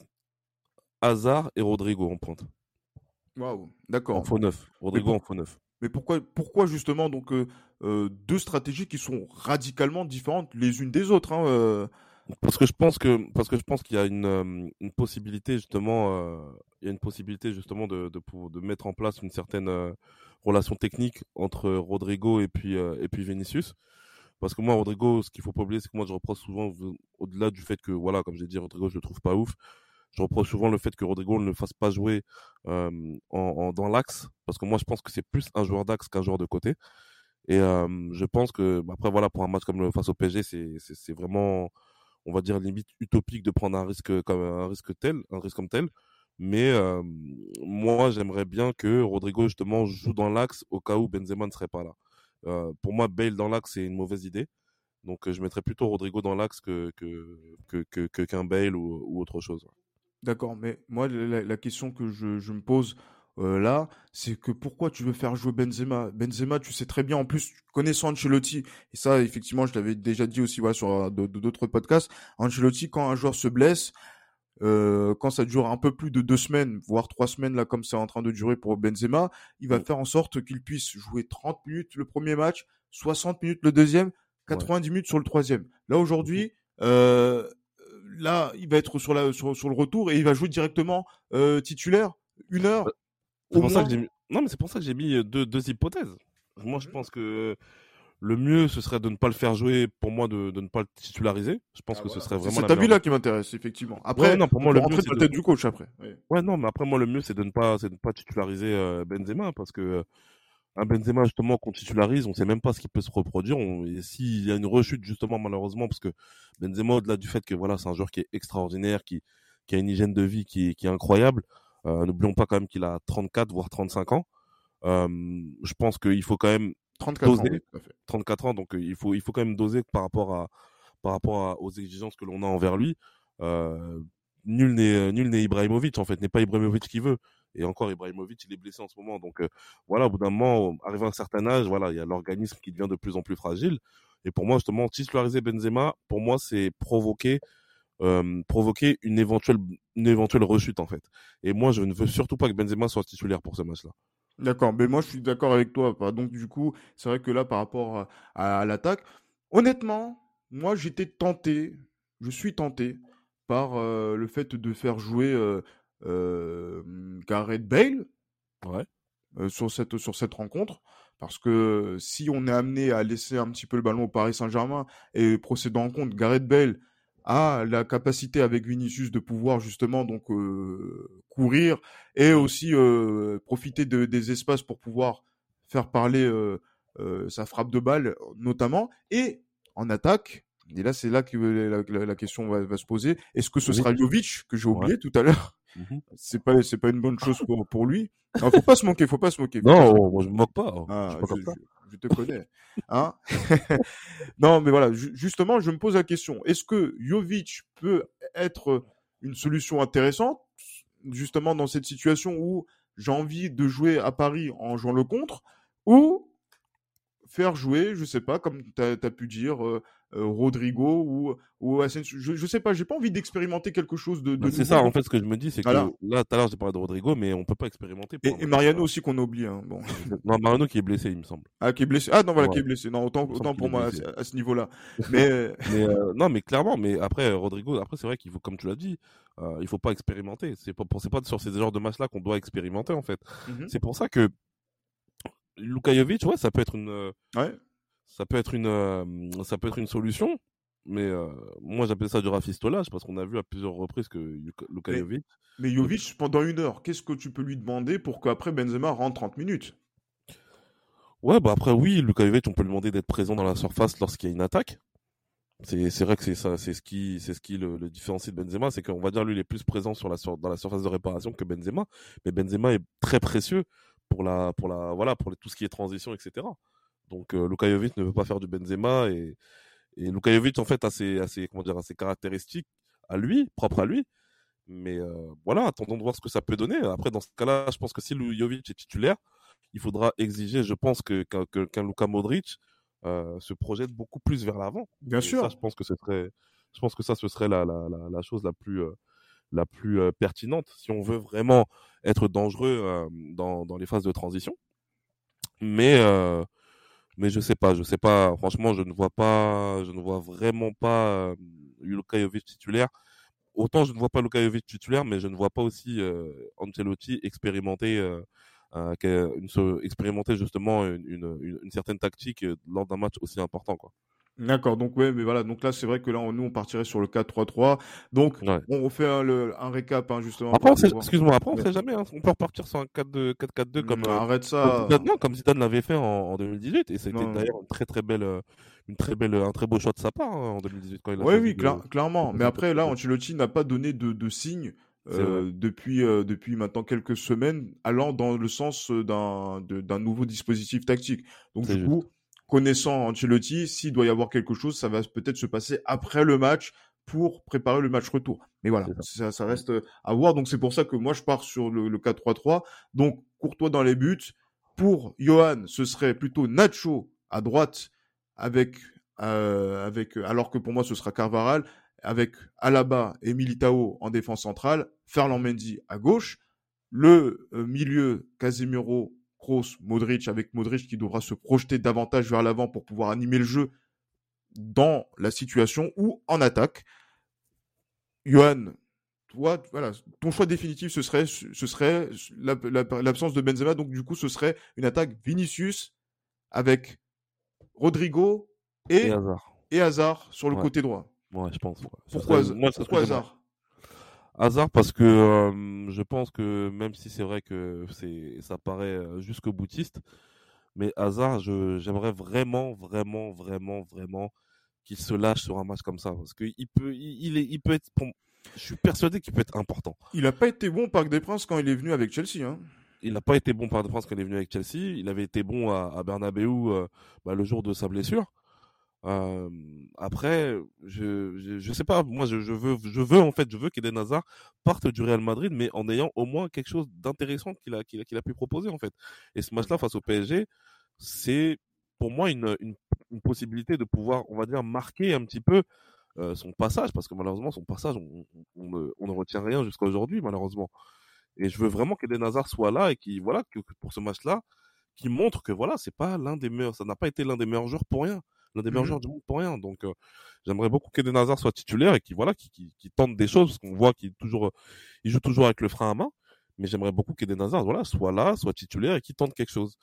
Hazard et Rodrigo en pointe. Waouh, En d'accord. faux neuf. Rodrigo pour- en faux neuf. Mais pourquoi, pourquoi justement donc euh, euh, deux stratégies qui sont radicalement différentes les unes des autres hein, euh, Parce que je pense que parce que je pense qu'il y a une, euh, une possibilité justement il y a une possibilité justement de de, de mettre en place une certaine relation technique entre Rodrigo et puis et puis Vinicius. Parce que moi Rodrigo ce qu'il faut pas oublier c'est que moi je reproche souvent au-delà du fait que voilà comme j'ai dit Rodrigo je le trouve pas ouf je reproche souvent le fait que Rodrigo ne fasse pas jouer euh, en, en- dans l'axe parce que moi je pense que c'est plus un joueur d'axe qu'un joueur de côté et euh, je pense que bah, après voilà pour un match comme le face au PSG c'est vraiment on va dire limite utopique de prendre un risque comme un risque tel, un risque comme tel. Mais euh, moi, j'aimerais bien que Rodrigo justement joue dans l'axe au cas où Benzema ne serait pas là. Euh, pour moi, Bale dans l'axe c'est une mauvaise idée. Donc, je mettrais plutôt Rodrigo dans l'axe que que que que- que- qu'un Bale ou, ou autre chose. D'accord, mais moi la, la question que je, je me pose euh, là, c'est que pourquoi tu veux faire jouer Benzema? Benzema, tu sais très bien, en plus connaissant Ancelotti, et ça effectivement je l'avais déjà dit aussi voilà, sur euh, d'autres podcasts, Ancelotti quand un joueur se blesse, euh, quand ça dure un peu plus de deux semaines, voire trois semaines là comme c'est en train de durer pour Benzema, il va Mm. faire en sorte qu'il puisse jouer 30 minutes le premier match, 60 minutes le deuxième, 90 minutes sur le troisième. Là aujourd'hui, euh, là il va être sur, la, sur, sur le retour et il va jouer directement euh, titulaire une heure. C'est Au pour ça moins. que j'ai mis... Non, mais c'est pour ça que j'ai mis euh, deux, deux hypothèses. Moi, je Mhm. pense que le mieux, ce serait de ne pas le faire jouer, pour moi, de, de ne pas le titulariser. Je pense Ah, que voilà. ce serait C'est vraiment cet la meilleure avis-là qui m'intéresse, effectivement. Après, Ouais, non, pour moi, le mieux, c'est de- du coach après. Ouais. Ouais, non, mais après, moi, le mieux, c'est de ne pas, c'est de ne pas titulariser euh, Benzema, parce que euh, un Benzema, justement, qu'on titularise, on sait même pas ce qui peut se reproduire. S'il y a une rechute, justement, malheureusement, parce que Benzema, au-delà du fait que, voilà, c'est un joueur qui est extraordinaire, qui, qui a une hygiène de vie qui est, qui est incroyable, euh, n'oublions pas quand même qu'il a 34, voire 35 ans. Euh, je pense qu'il faut quand même 34 ans, Doser. oui, tout à fait. 34 ans, donc euh, il faut, il faut quand même doser par rapport à, par rapport à- aux exigences que l'on a envers lui. Euh, nul n'est, nul n'est Ibrahimovic en fait, n'est pas Ibrahimovic qui veut. Et encore Ibrahimovic, il est blessé en ce moment, donc euh, voilà, au bout d'un moment, arrivé à un certain âge, voilà, il y a l'organisme qui devient de plus en plus fragile. Et pour moi, justement, titulariser Benzema, pour moi, c'est provoquer, euh, provoquer une éventuelle, une éventuelle rechute en fait. Et moi, je ne veux surtout pas que Benzema soit titulaire pour ce match-là. D'accord, mais moi je suis d'accord avec toi. Bah, Donc du coup, c'est vrai que là, par rapport à, à l'attaque, honnêtement, moi j'étais tenté, je suis tenté par euh, le fait de faire jouer euh, euh, Gareth Bale Ouais. sur cette sur cette rencontre, parce que si on est amené à laisser un petit peu le ballon au Paris Saint-Germain et procédant en compte, Gareth Bale a la capacité avec Vinicius de pouvoir justement donc euh, courir et aussi euh, profiter de- des espaces pour pouvoir faire parler euh, sa frappe de balle notamment et en attaque et là c'est là que la, la- la question va, va se poser est-ce que ce Oui. sera Jovic que j'ai Ouais. oublié tout à l'heure? Mhm. c'est pas c'est pas une bonne chose pour, pour lui non, faut pas se moquer faut pas se moquer Non, moi je me moque pas. je Ah, pas je, je- je te connais. Hein non, mais voilà, ju- justement, je me pose la question. Est-ce que Jovic peut être une solution intéressante, justement, dans cette situation où j'ai envie de jouer à Paris en jouant le contre, ou faire jouer, je sais pas, comme tu as, pu dire, euh, euh, Rodrigo ou ou Asensio. Je, je sais pas, j'ai pas envie d'expérimenter quelque chose de. de Bah, c'est ça, en fait, ce que je me dis, c'est que Voilà. là, tout à l'heure, j'ai parlé de Rodrigo, mais on peut pas expérimenter. Et, Mariano aussi qu'on a oublié. Hein. Bon. Non, Mariano qui est blessé, il me semble. Ah, qui est blessé. Ah non, voilà, Ouais. qui est blessé. Non, autant, pour moi à, ce- à ce niveau-là. Mais Mais euh, non, mais clairement, mais après Rodrigo, après c'est vrai qu'il faut, comme tu l'as dit, euh, il faut pas expérimenter. C'est pas, pas sur ces genres de matchs-là qu'on doit expérimenter en fait. Mhm. C'est pour ça que Luka Jovic, ouais, ça peut être une, euh, ouais. ça peut être une, euh, ça peut être une solution. Mais euh, moi j'appelle ça du rafistolage parce qu'on a vu à plusieurs reprises que Luka Mais- Mais Jovic, pendant une heure, qu'est-ce que tu peux lui demander pour qu'après Benzema rentre 30 minutes? Ouais, bah après oui, Luka Jovic, on peut lui demander d'être présent dans la surface lorsqu'il y a une attaque. C'est c'est vrai que c'est ça, c'est ce qui c'est ce qui le, le différencie de Benzema, c'est qu'on va dire lui il est plus présent sur la sur, dans la surface de réparation que Benzema, mais Benzema est très précieux pour la pour la voilà pour les- tout ce qui est transition etc. Donc euh, Luka Jovic ne veut pas faire du Benzema et et Luka Jovic en fait a ses, a ses comment dire a ses caractéristiques à lui propres à lui. Mais euh, voilà, attendons de voir ce que ça peut donner. Après, dans ce cas-là, je pense que si Jovic est titulaire, il faudra exiger, je pense, que qu'un que- Luka Modric euh, se projette beaucoup plus vers l'avant. Bien Et sûr. Ça, je pense que ce serait, je pense que ça, ce serait la, la, la, la chose la plus, euh, la plus pertinente si on veut vraiment être dangereux dans, dans les phases de transition. Mais, euh, mais je sais pas, je sais pas. Franchement, je ne vois pas, je ne vois vraiment pas euh, Luka Jovic titulaire. Autant je ne vois pas Luka Jovic titulaire, mais je ne vois pas aussi Ancelotti expérimenter, une, expérimenter justement une, une, une- certaine tactique lors d'un match aussi important. Quoi. D'accord, donc ouais, mais voilà, donc là c'est vrai que là on- nous on partirait sur le 4-3-3. Donc Ouais. on refait un, le- un récap hein, justement. Après, excuse-moi, après on Ouais. sait jamais. hein. On peut repartir sur un 4-2, 4-4-2 comme, Mm, euh, Arrête comme ça. Zidane, non, comme Zidane l'avait fait en, en 2018 et c'était d'ailleurs une très très belle, euh, une très belle, un très beau choix de sa part hein, en 2018 quand il a Oui, de- clairement. Mais après, là. Ancelotti n'a pas donné de, de signe euh, depuis, euh, depuis maintenant quelques semaines, allant dans le sens euh, d'un nouveau dispositif tactique. Donc, du coup, connaissant Ancelotti, s'il doit y avoir quelque chose, ça va peut-être se passer après le match pour préparer le match retour. Mais voilà, ça, ça reste à voir. Donc, c'est pour ça que moi, je pars sur le, le 4-3-3. Donc, Courtois dans les buts. Pour Johan, ce serait plutôt Nacho à droite avec, euh, avec, alors que pour moi, ce sera Carvaral avec Alaba et Militao en défense centrale, Ferland Mendy à gauche, le euh, milieu Casemiro, Kroos, Modric avec Modric qui devra se projeter davantage vers l'avant pour pouvoir animer le jeu dans la situation ou en attaque. Johan, toi, voilà, ton choix définitif, ce serait, ce serait la- la- l'absence de Benzema, donc du coup, ce serait une attaque Vinicius avec Rodrigo et, Et Hazard. et Hazard sur le Ouais. côté droit. Ouais, je pense. ouais. Pourquoi, serait- moi, pourquoi. Hazard? Hazard parce que euh, je pense que même si c'est vrai que c'est ça paraît euh, jusqu'au boutiste, mais Hazard, je j'aimerais vraiment, vraiment, vraiment, vraiment qu'il se lâche sur un match comme ça parce que il peut, il, il est, il peut être. pour- Je suis persuadé qu'il peut être important. Il n'a pas été bon au Parc des Princes quand il est venu avec Chelsea. Hein. Il n'a pas été bon par de France quand il est venu avec Chelsea. Il avait été bon à, à Bernabeu euh, bah, le jour de sa blessure. Euh, après, je, je je sais pas. Moi, je, je veux je veux en fait je veux qu'Eden Hazard parte du Real Madrid, mais en ayant au moins quelque chose d'intéressant qu'il a qu'il a, qu'il a pu proposer en fait. Et ce match-là face au PSG, c'est pour moi une, une une possibilité de pouvoir, on va dire, marquer un petit peu euh, son passage, parce que malheureusement son passage, on, on, on ne, on ne retient rien jusqu'à aujourd'hui malheureusement. Et je veux vraiment qu'Eden Hazard soit là et qui voilà que, que pour ce match-là, qui montre que voilà, c'est pas l'un des meilleurs, ça n'a pas été l'un des meilleurs joueurs pour rien, l'un des meilleurs Mhm. joueurs du monde pour rien. Donc euh, j'aimerais beaucoup qu'Eden Hazard soit titulaire et qui voilà, qui, qui, qui tente des choses, parce qu'on voit qu'il est toujours, il joue toujours avec le frein à main. Mais j'aimerais beaucoup qu'Eden Hazard voilà soit là, soit titulaire et qui tente quelque chose.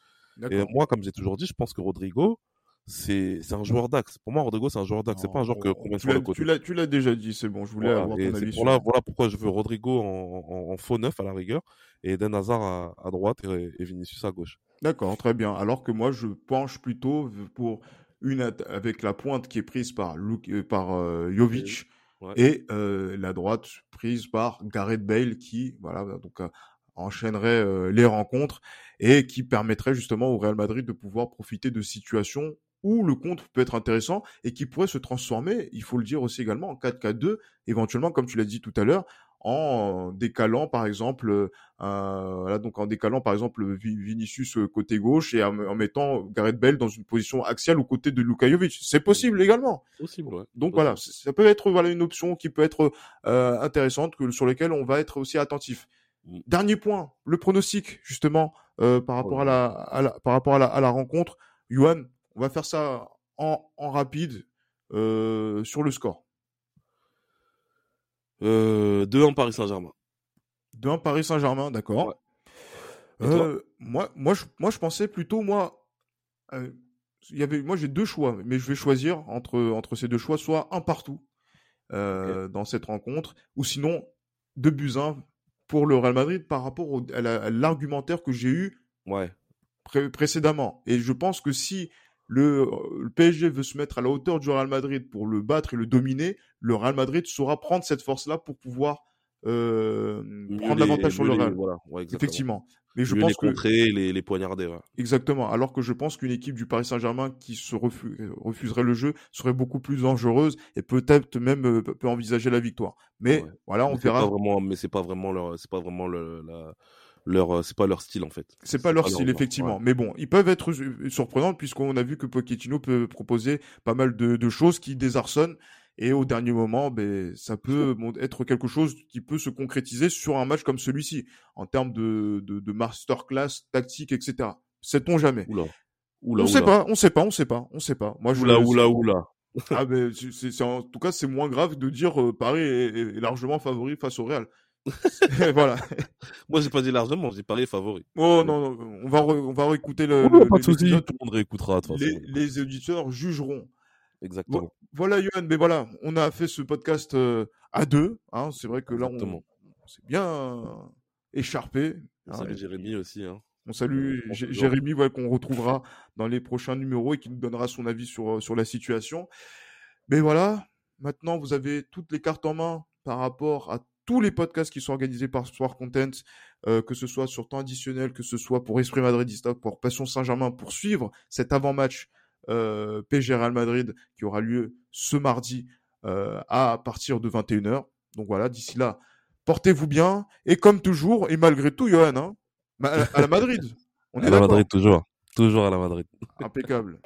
Et moi, comme j'ai toujours dit, je pense que Rodrigo, c'est un joueur d'axe. Pour moi, Rodrigo, c'est un joueur d'axe. C'est pas un joueur que qu'on met tu sur le l'as- côté. tu l'as- tu l'as déjà dit, c'est bon. Je voulais Voilà, avoir et ton c'est avis pour sur là, voilà pourquoi je veux Rodrigo en, en, en faux neuf à la rigueur et Eden Hazard à, à droite et, et Vinicius à gauche. D'accord, très bien. Alors que moi, je penche plutôt pour une avec la pointe qui est prise par Luke, euh, par euh, Jovic Ouais. et euh, la droite prise par Gareth Bale qui voilà donc euh, enchaînerait euh, les rencontres et qui permettrait justement au Real Madrid de pouvoir profiter de situations où le contre peut être intéressant et qui pourrait se transformer, il faut le dire aussi également, en 4-4-2, éventuellement, comme tu l'as dit tout à l'heure, en décalant par exemple euh, voilà donc en décalant par exemple Vinicius euh, côté gauche et en, mettant Gareth Bale dans une position axiale aux côtés de Luka Jovic. C'est possible également. Possible, ouais. Donc voilà, ça peut être voilà une option qui peut être euh, intéressante que, sur laquelle on va être aussi attentif. Mm. Dernier point, le pronostic justement euh, par rapport à la, à la, par rapport à la, à la rencontre. Johan, on va faire ça en, en rapide euh, sur le score. Euh, 2-1 Paris Saint-Germain. 2-1 Paris Saint-Germain, d'accord. Euh, moi, moi, je, moi, je pensais plutôt, moi, euh, y avait, moi, j'ai deux choix, mais je vais choisir entre, entre ces deux choix, soit un partout euh, dans cette rencontre, ou sinon deux buts 1 pour le Real Madrid par rapport au, à l'argumentaire que j'ai eu ouais. précédemment. Et je pense que si le, le, PSG veut se mettre à la hauteur du Real Madrid pour le battre et le dominer, le Real Madrid saura prendre cette force-là pour pouvoir euh, prendre l'avantage sur le Real. Voilà. Effectivement. Mais je mieux pense les contrer, les, les poignarder. Ouais. Exactement. Alors que je pense qu'une équipe du Paris Saint-Germain qui se refu refuserait le jeu serait beaucoup plus dangereuse et peut-être même euh, peut envisager la victoire. Mais ouais. voilà, on mais verra. Pas vraiment, mais c'est pas vraiment leur, c'est pas vraiment le, la, leur, c'est pas leur style en fait. C'est pas leur pas style leur effectivement. Ouais. Mais bon, ils peuvent être surprenants puisqu'on a vu que Pochettino peut proposer pas mal de, de choses qui désarçonnent et au dernier moment, ben, ça peut être quelque chose qui peut se concrétiser sur un match comme celui-ci, en termes de, de, de masterclass tactique, etc. Sait-on jamais Oula. Oula, on oula. sait pas, on sait pas, on sait pas, on sait pas. Moi, je oula, oula, oula. ah ben, c'est, c'est, en tout cas, c'est moins grave de dire euh, Paris est, est, largement favori face au Real. voilà. Moi, j'ai pas dit largement, j'ai Paris favori. Oh non, non, on va re, on va réécouter le. Oh, le pas de souci, tout le monde réécoutera. De les, les auditeurs jugeront. Exactement. Bon, voilà, Yohan, mais voilà, on a fait ce podcast euh, à deux. Hein, c'est vrai que là, on, on s'est bien écharpé. On salue hein, Jérémy aussi. Hein. On salue euh, Jérémy, ouais, qu'on retrouvera dans les prochains numéros et qui nous donnera son avis sur, sur la situation. Mais voilà, maintenant, vous avez toutes les cartes en main par rapport à tous les podcasts qui sont organisés par Soir Content, euh, que ce soit sur temps additionnel, que ce soit pour Esprit Madridista, pour Passion Saint-Germain, pour suivre cet avant-match euh, PSG Real Madrid qui aura lieu ce mardi euh, à partir de 21h. Donc voilà, d'ici là, portez-vous bien. Et comme toujours, et malgré tout, Johan, hein, à la Madrid. On est à la Madrid toujours. Toujours à la Madrid. Impeccable.